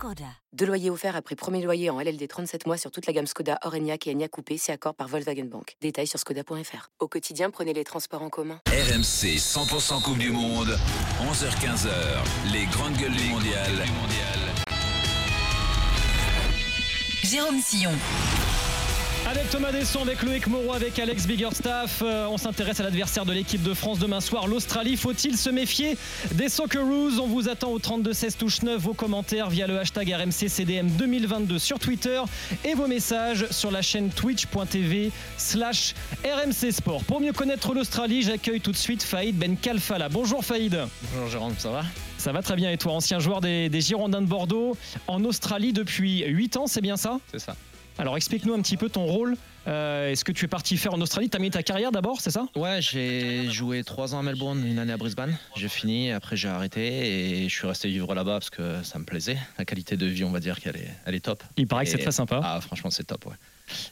Skoda. Deux loyers offerts après premier loyer en LLD 37 mois sur toute la gamme Skoda, Orenia et Enya Coupé, c'est accord par Volkswagen Bank. Détails sur skoda.fr. Au quotidien, prenez les transports en commun. RMC 100% Coupe du Monde, 11h-15h, les grandes gueules du mondial. Jérôme Sillon. Avec Thomas Desson, avec Loïc Moreau, avec Alex Biggerstaff, euh, on s'intéresse à l'adversaire de l'équipe de France demain soir, l'Australie. Faut-il se méfier des Socceroos? On vous attend au 32-16 touche 9, vos commentaires via le hashtag RMC CDM 2022 sur Twitter et vos messages sur la chaîne twitch.tv slash RMC Sport. Pour mieux connaître l'Australie, j'accueille tout de suite Faïd Ben Kalfala. Bonjour Faïd. Bonjour Jérôme, ça va? Ça va très bien et toi, ancien joueur des, des Girondins de Bordeaux en Australie depuis 8 ans, c'est bien ça? C'est ça. Alors explique-nous un petit peu ton rôle. Euh, Est-ce que tu es parti faire en Australie? Tu as mis ta carrière d'abord, c'est ça? Ouais, j'ai joué trois ans à Melbourne, une année à Brisbane. J'ai fini, après j'ai arrêté et je suis resté vivre là-bas parce que ça me plaisait. La qualité de vie, on va dire qu'elle est, elle est top. Il paraît que c'est très sympa. Ah, franchement, c'est top, ouais.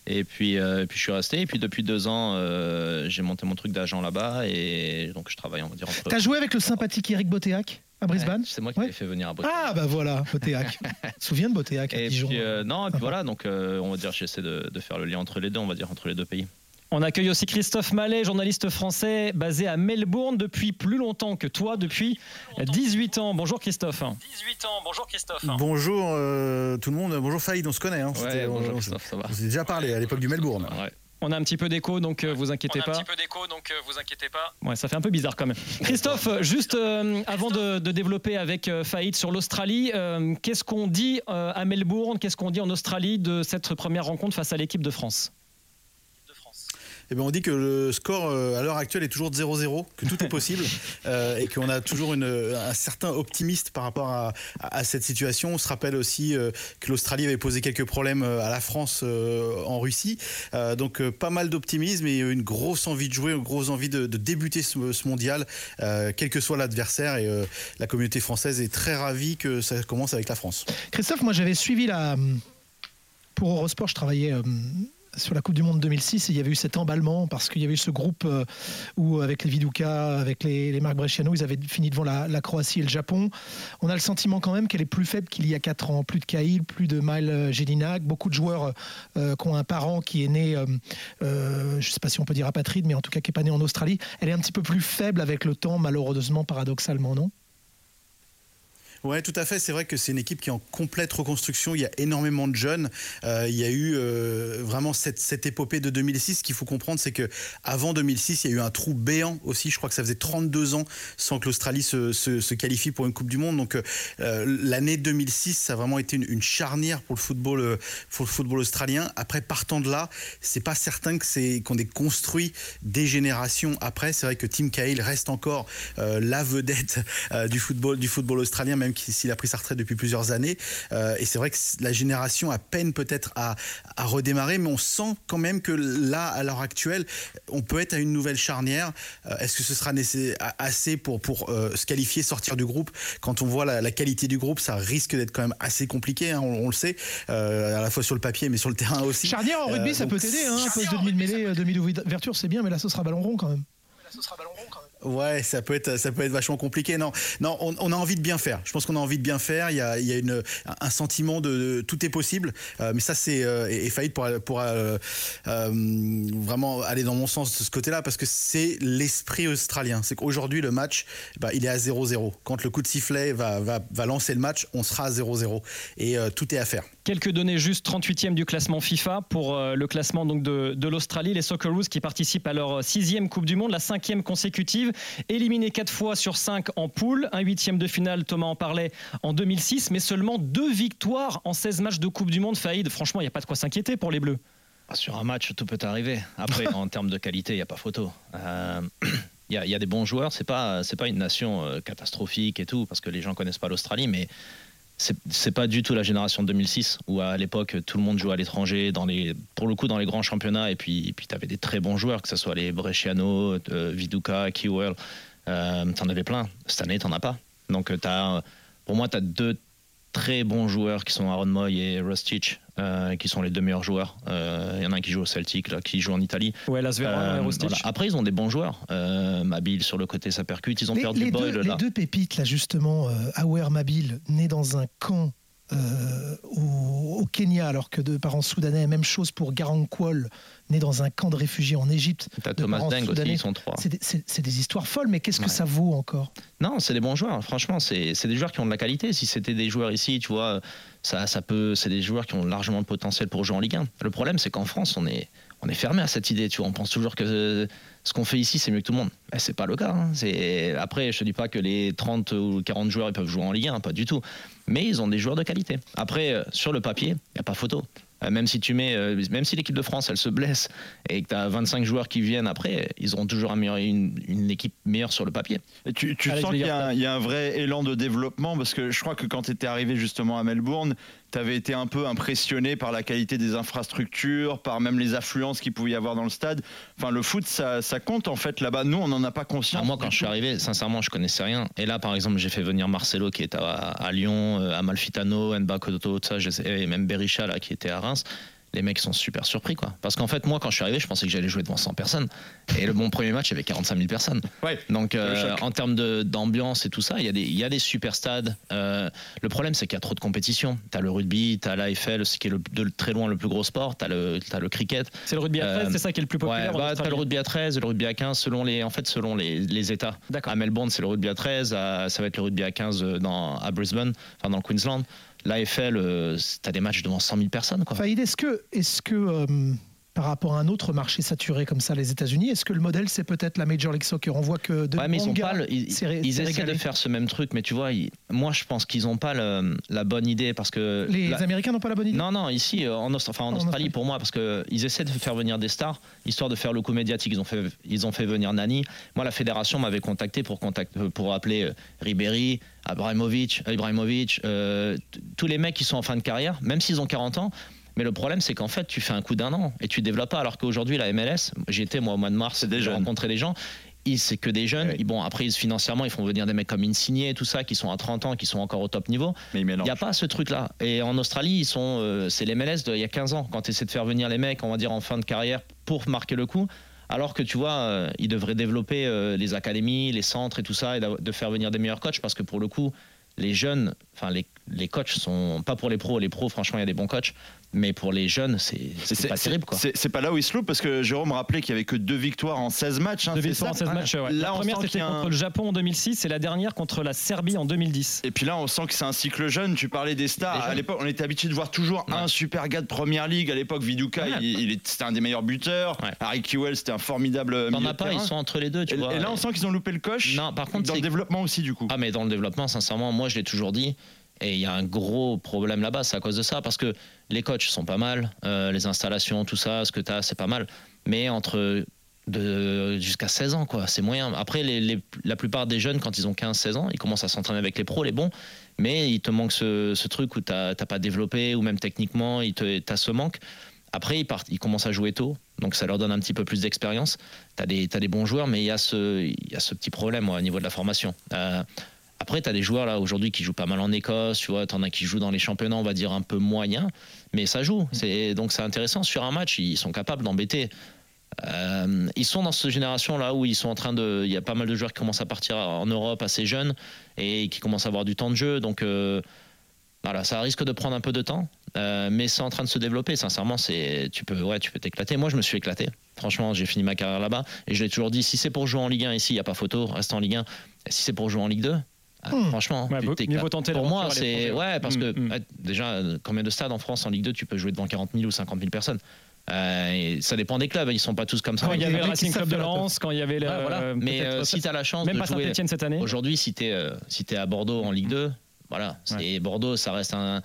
Et puis, euh, et puis je suis resté. Et puis depuis deux ans, euh, j'ai monté mon truc d'agent là-bas et donc je travaille, on va dire. T'as joué avec le sympathique Eric Botéac? À Brisbane Ouais, C'est moi qui Ouais. l'ai fait venir à Brisbane. Ah bah voilà, Botéac. Souviens de Botéac à et Dijon puis, euh, non, et puis voilà, donc euh, on va dire, j'essaie de, de faire le lien entre les deux, on va dire, entre les deux pays. On accueille aussi Christophe Mallet, journaliste français basé à Melbourne depuis plus longtemps que toi, depuis 18 ans. Bonjour Christophe. 18 ans, bonjour Christophe. Bonjour euh, tout le monde, bonjour Faïd, on se connaît. Hein. Ouais, bonjour on- on- Christophe, ça va On s'est déjà parlé à l'époque du Melbourne. Ouais. On a un petit peu d'écho, donc euh, vous inquiétez pas. peu d'écho, donc vous inquiétez pas. Ouais, ça fait un peu bizarre quand même. Christophe, juste euh, avant de, de développer avec euh, Faïd sur l'Australie, euh, qu'est-ce qu'on dit euh, à Melbourne, qu'est-ce qu'on dit en Australie de cette première rencontre face à l'équipe de France? Eh ben, on dit que le score euh, à l'heure actuelle est toujours de 0-0, que tout est possible euh, et qu'on a toujours une, un certain optimiste par rapport à, à- à cette situation. On se rappelle aussi euh, que l'Australie avait posé quelques problèmes euh, à la France euh, en Russie. Euh, donc euh, pas mal d'optimisme et une grosse envie de jouer, une grosse envie de, de débuter ce, ce mondial, euh, quel que soit l'adversaire. Et euh, la communauté française est très ravie que ça commence avec la France. Christophe, moi j'avais suivi la. Pour Eurosport, je travaillais euh, sur la Coupe du Monde 2006 et il y avait eu cet emballement parce qu'il y avait eu ce groupe euh, où, avec les Viduka, avec les, Marc Bresciano, ils avaient fini devant la, Croatie et le Japon. On a le sentiment quand même qu'elle est plus faible qu'il y a 4 ans. Plus de Cahill, plus de Mile Jelinak, beaucoup de joueurs euh, qui ont un parent qui est né, euh, euh, je ne sais pas si on peut dire apatride, mais en tout cas qui n'est pas né en Australie. Elle est un petit peu plus faible avec le temps, malheureusement, paradoxalement, non? Ouais, tout à fait. C'est vrai que c'est une équipe qui est en complète reconstruction. Il y a énormément de jeunes. Euh, il y a eu euh, vraiment cette, épopée de 2006. Ce qu'il faut comprendre, c'est que avant 2006, il y a eu un trou béant aussi. Je crois que ça faisait 32 ans sans que l'Australie se, qualifie pour une Coupe du Monde. Donc euh, l'année 2006, ça a vraiment été une, charnière pour le football, pour le football australien. Après, partant de là, c'est pas certain que c'est qu'on ait construit des générations après. C'est vrai que Tim Cahill reste encore la vedette du football, du football australien, même s'il a pris sa retraite depuis plusieurs années. Euh, et c'est vrai que la génération a peine peut-être à, à redémarrer, mais on sent quand même que là, à l'heure actuelle, on peut être à une nouvelle charnière. Euh, Est-ce que ce sera assez pour, pour euh, se qualifier, sortir du groupe? Quand on voit la, la qualité du groupe, ça risque d'être quand même assez compliqué, hein, on, on le sait, euh, à la fois sur le papier, mais sur le terrain aussi. Charnière en rugby, Euh, ça donc, peut t'aider. Hein, un poste de demi-mêlée, demi-ouverture, c'est bien, mais là, ce sera ballon rond quand même. Ouais, ça peut être, ça peut être vachement compliqué. Non, non, on, a envie de bien faire. Je pense qu'on a envie de bien faire. Il y a, il y a une, un sentiment de, tout est possible. Euh, mais ça, c'est euh, et, Faïd pourra, pourra, euh, euh, vraiment aller dans mon sens de ce côté-là parce que c'est l'esprit australien. C'est qu'aujourd'hui le match, bah, il est à 0-0. Quand le coup de sifflet va, va, va lancer le match, on sera à 0-0 et tout est à faire. Quelques données juste 38e du classement FIFA pour le classement donc de, de l'Australie, les Socceroos qui participent à leur sixième Coupe du Monde, la cinquième consécutive, éliminés quatre fois sur cinq en poule, un huitième de finale, Thomas en parlait en 2006, mais seulement deux victoires en 16 matchs de Coupe du Monde. Faïd, franchement, il n'y a pas de quoi s'inquiéter pour les Bleus. Ah, Sur un match, tout peut arriver. Après, en termes de qualité, il n'y a pas photo. Euh, Il y, a- il y a des bons joueurs. C'est pas c'est pas une nation euh, catastrophique et tout parce que les gens connaissent pas l'Australie, mais c'est pas du tout la génération de 2006 où à l'époque tout le monde jouait à l'étranger pour le coup dans les grands championnats et puis et puis t'avais des très bons joueurs que ce soit les Bresciano, euh, Viduka, Kewell, euh, t'en avais plein. Cette année t'en as pas. Donc pour moi t'as deux très bons joueurs qui sont Aaron Moy et Rostich euh, qui sont les deux meilleurs joueurs. Euh, Il y en a un qui joue au Celtic, là, qui joue en Italie. Ouais, Euh, Rostich. voilà. Après, ils ont des bons joueurs. Euh, Mabil sur le côté, ça percute. Ils ont Les, perdu les Boyle deux, là. les deux pépites, là, justement, euh, Awer Mabil, né dans un camp euh, au, au Kenya, alors que de parents soudanais, même chose pour Garang Kwol, né dans un camp de réfugiés en Égypte. T'as Thomas Deng aussi, ils sont trois. C'est des, histoires folles, mais qu'est-ce que ça vaut encore? Non, c'est des bons joueurs. Franchement, c'est c'est des joueurs qui ont de la qualité. Si c'était des joueurs ici, tu vois, ça, ça peut. C'est des joueurs qui ont largement le potentiel pour jouer en Ligue 1. Le problème, c'est qu'en France, on est, on est fermé à cette idée. Tu vois, on pense toujours que euh, ce qu'on fait ici, c'est mieux que tout le monde. Mais c'est pas le cas. hein. Après, je te dis pas que les 30 ou 40 joueurs ils peuvent jouer en Ligue 1, pas du tout. Mais ils ont des joueurs de qualité. Après, euh, sur le papier, il y a pas photo. Euh, Même si tu mets, euh, même si l'équipe de France elle se blesse et que tu as 25 joueurs qui viennent après, ils auront toujours un meilleur- une, une équipe meilleure sur le papier. Et tu, sens qu'il y, a un- il y a un vrai élan de développement parce que je crois que quand tu étais arrivé justement à Melbourne, tu avais été un peu impressionné par la qualité des infrastructures, par même les affluences qu'il pouvait y avoir dans le stade. Enfin, le foot, ça, ça compte en fait là-bas. Nous, on n'en a pas conscience. Alors moi, quand je suis arrivé, sincèrement, je connaissais rien. Et là, par exemple, j'ai fait venir Marcelo qui est à, à Lyon, euh, Amalfitano, Nbakoto, tout ça, et même Berisha là, qui était à Reims. Les mecs sont super surpris, quoi. Parce qu'en fait, moi, quand je suis arrivé, je pensais que j'allais jouer devant 100 personnes. Et le bon premier match, il y avait 45 000 personnes. Ouais. Donc, Le euh, en termes d'ambiance et tout ça, il y, a des- il y a des super stades. Euh, le problème, c'est qu'il y a trop de compétition. Tu as le rugby, tu as l'AFL, ce qui est le, de très loin le plus gros sport. Tu as, le cricket. C'est le rugby à 13, Euh, c'est ça qui est le plus populaire. Ouais, bah, t'as le rugby à 13, le rugby à 15, selon les, en fait, selon les, les États. D'accord. À Melbourne, c'est le rugby à 13, à- ça va être le rugby à 15 dans, à Brisbane, enfin dans le Queensland. L'AFL, euh, t'as des matchs devant 100 000 personnes. Quoi. Est-ce que, est-ce que euh, par rapport à un autre marché saturé comme ça, les États-Unis, est-ce que le modèle, c'est peut-être la Major League Soccer? On voit que de Ouais, mais ils ont pas le- ils, ils essaient de faire ce même truc, mais tu vois, ils- moi je pense qu'ils n'ont pas le- la bonne idée parce que. Les la- Américains n'ont pas la bonne idée? Non, non, ici, euh, en, Aust- enfin, en En Australie, Australie. pour moi, parce qu'ils essaient de faire venir des stars, histoire de faire le coup médiatique. Ils ont fait, ils ont fait venir Nani. Moi, la fédération m'avait contacté pour, contact, pour appeler euh, Ribéry, Abramovic, euh, Ibrahimovic, euh, tous les mecs qui sont en fin de carrière, même s'ils ont 40 ans. Mais le problème, c'est qu'en fait, tu fais un coup d'un an et tu développes pas. Alors qu'aujourd'hui, la MLS, j'étais moi au mois de mars, j'ai rencontré des gens. C'est que des jeunes. Oui. Bon, après, financièrement, ils font venir des mecs comme Insigné, tout ça, qui sont à 30 ans, qui sont encore au top niveau. Mais Il n'y a pas ce truc-là. Et en Australie, ils sont, euh, c'est les MLS d'il y a 15 ans, quand tu essaies de faire venir les mecs, on va dire en fin de carrière, pour marquer le coup. Alors que tu vois, euh, ils devraient développer euh, les académies, les centres et tout ça, et de faire venir des meilleurs coachs, parce que pour le coup, les jeunes, enfin les, les coachs sont pas pour les pros. Les pros, franchement, il y a des bons coachs, mais pour les jeunes, c'est pas terrible, quoi. c'est- pas là où ils se loupent parce que Jérôme rappelait qu'il y avait que deux victoires en 16 matchs. hein, Deux victoires en ça 16 matchs. ouais. Là, la première, c'était un- contre le Japon en 2006 et la dernière contre la Serbie en 2010. Et puis là, on sent que c'est un cycle jeune. Tu parlais des stars. À l'époque, on était habitué de voir toujours Ouais. un super gars de première ligue. À l'époque, Viduka, Ouais. il, il c'était un des meilleurs buteurs. Ouais. Harry Kewell, c'était un formidable. T'en milieu as pas, terrain. ils sont entre les deux, tu Et, vois. et là, on sent qu'ils ont loupé le coche. Non, par contre, dans le développement aussi, du coup. Ah, mais dans le développement, sincèrement, moi, je l'ai toujours dit. Et il y a un gros problème là-bas, c'est à cause de ça. Parce que les coachs sont pas mal, euh, les installations, tout ça, ce que tu as, c'est pas mal. Mais entre jusqu'à 16 ans, quoi, c'est moyen. Après, la plupart des jeunes, quand ils ont 15-16 ans, ils commencent à s'entraîner avec les pros, les bons. Mais il te manque ce, truc où tu n'as pas développé, ou même techniquement, tu as ce manque. Après, ils, partent, ils commencent à jouer tôt, donc ça leur donne un petit peu plus d'expérience. Tu as, t'as des bons joueurs, mais il y, a ce- y a ce petit problème au niveau de la formation. Euh, après, tu as des joueurs là aujourd'hui qui jouent pas mal en Écosse, tu vois, t'en as qui jouent dans les championnats, on va dire un peu moyens, mais ça joue. C'est donc c'est intéressant sur un match, ils sont capables d'embêter. Euh, ils sont dans cette génération là où ils sont en train de, il y a pas mal de joueurs qui commencent à partir en Europe assez jeunes et qui commencent à avoir du temps de jeu, donc euh, voilà, ça risque de prendre un peu de temps, euh, mais c'est en train de se développer. Sincèrement, c'est, tu peux, ouais, tu peux t'éclater. Moi, je me suis éclaté. Franchement, j'ai fini ma carrière là-bas et je l'ai toujours dit. Si c'est pour jouer en Ligue 1 ici, il y a pas photo, reste en Ligue 1. Et si c'est pour jouer en Ligue 2, ah, Hmm. franchement, Ouais, tu mieux tenter Pour moi, c'est ouais, parce que Mm, mm. ouais, déjà, euh, combien de stades en France en Ligue 2 tu peux jouer devant 40 000 ou 50 000 personnes? Euh, et Ça dépend des clubs. Ils sont pas tous comme ça. Quand il y avait le Racing Club de. Lens, quand il y avait le. Ouais, voilà. euh, Mais euh, si tu as la chance même de pas jouer cette année. Aujourd'hui, si tu es, à Bordeaux en Ligue 2, voilà, c'est Bordeaux, ça reste un.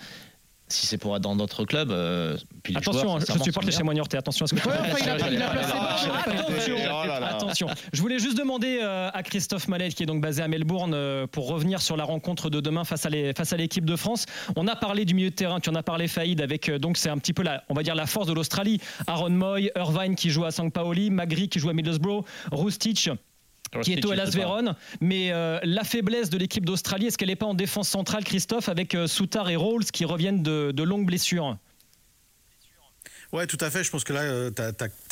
Si c'est pour être dans d'autres clubs, euh, puis Attention, joueurs, hein, je supporte les sont Chamois Niortais. Attention à ce que tu Ouais, enfin, il a- il a placé pas- Attention. Je voulais juste demander euh, à Christophe Mallet, qui est donc basé à Melbourne, euh, pour revenir sur la rencontre de demain face à l'équipe de France. On a parlé du milieu de terrain, tu en as parlé, Faïd, avec euh, donc c'est un petit peu la, on va dire la force de l'Australie. Aaron Moy, Irvine qui joue à St. Pauli, Magri qui joue à Middlesbrough, Roustich qui est au Hellas Vérone. Mais euh, la faiblesse de l'équipe d'Australie, est-ce qu'elle n'est pas en défense centrale, Christophe, avec euh, Souttar et Rawls qui reviennent de, de longues blessures? Ouais, tout à fait. Je pense que là, tu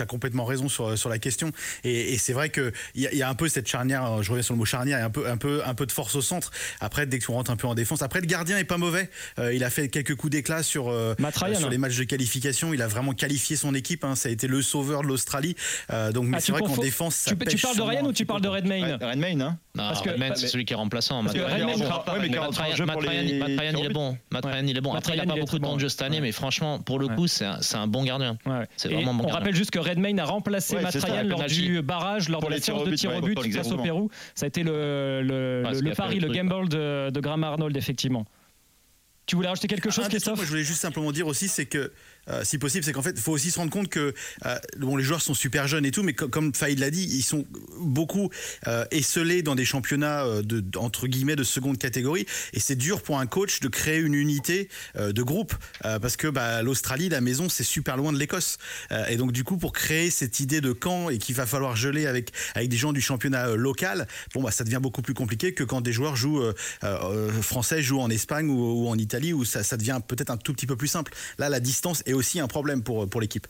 as, complètement raison sur, sur la question. Et, et c'est vrai qu'il y, a- il y a un peu cette charnière, euh, je reviens sur le mot charnière, y a un peu, un, peu, un peu de force au centre. Après, dès que tu rentres un peu en défense. Après, le gardien est pas mauvais. Euh, il a fait quelques coups d'éclat sur, euh, Ryan, sur hein. les matchs de qualification. Il a vraiment qualifié son équipe. hein. Ça a été le sauveur de l'Australie. Euh, donc, Ah, c'est tu vrai qu'en défense, ça tu, tu parles de Ryan ou tu parles de. Redmayne Redmayne, hein Non, Parce que- c'est celui qui est remplaçant. Matt Redmayne Ryan, il est bon. Matt. Ryan, il est bon. Après, il il pas beaucoup de temps de jeu cette année, mais franchement, pour le coup, c'est un bon gardien. Ouais. C'est Et vraiment un bon on gardien. rappelle juste que Redmayne a remplacé Ouais, lors du barrage, lors Pour de la séance de but, tir au but face au. Pérou. Ça a été le, le, Ouais, le- le pari, le truc, gamble de, de Graham Arnold, effectivement. Tu voulais rajouter quelque chose, petit truc, Christophe? moi, je voulais juste simplement dire aussi, c'est que, euh, si possible, c'est qu'en fait, il faut aussi se rendre compte que euh, bon, les joueurs sont super jeunes et tout, mais co- comme Faïd l'a dit, ils sont beaucoup euh, esselés dans des championnats euh, de, entre guillemets de seconde catégorie, et c'est dur pour un coach de créer une unité de groupe, parce que bah, l'Australie, la maison, c'est super loin de l'Écosse, et donc du coup, pour créer cette idée de camp et qu'il va falloir geler avec avec des gens du championnat local, bon bah ça devient beaucoup plus compliqué que quand des joueurs jouent français jouent en Espagne ou, ou en Italie où ça, ça devient peut-être un tout petit peu plus simple. Là, la distance est aussi un problème pour, pour l'équipe.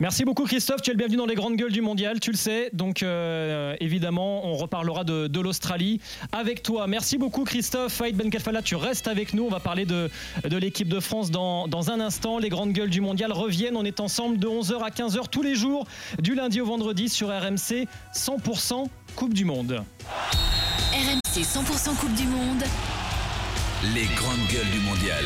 Merci beaucoup Christophe, tu es le bienvenu dans les grandes gueules du mondial, tu le sais. Donc euh, évidemment, on reparlera de, de l'Australie avec toi. Merci beaucoup Christophe. Faïd Ben Kalfala, tu restes avec nous. On va parler de, de l'équipe de France dans, dans un instant. Les grandes gueules du mondial reviennent. On est ensemble de 11h à 15h tous les jours, du lundi au vendredi sur RMC 100% Coupe du Monde. RMC 100% Coupe du Monde. Les grandes gueules du mondial.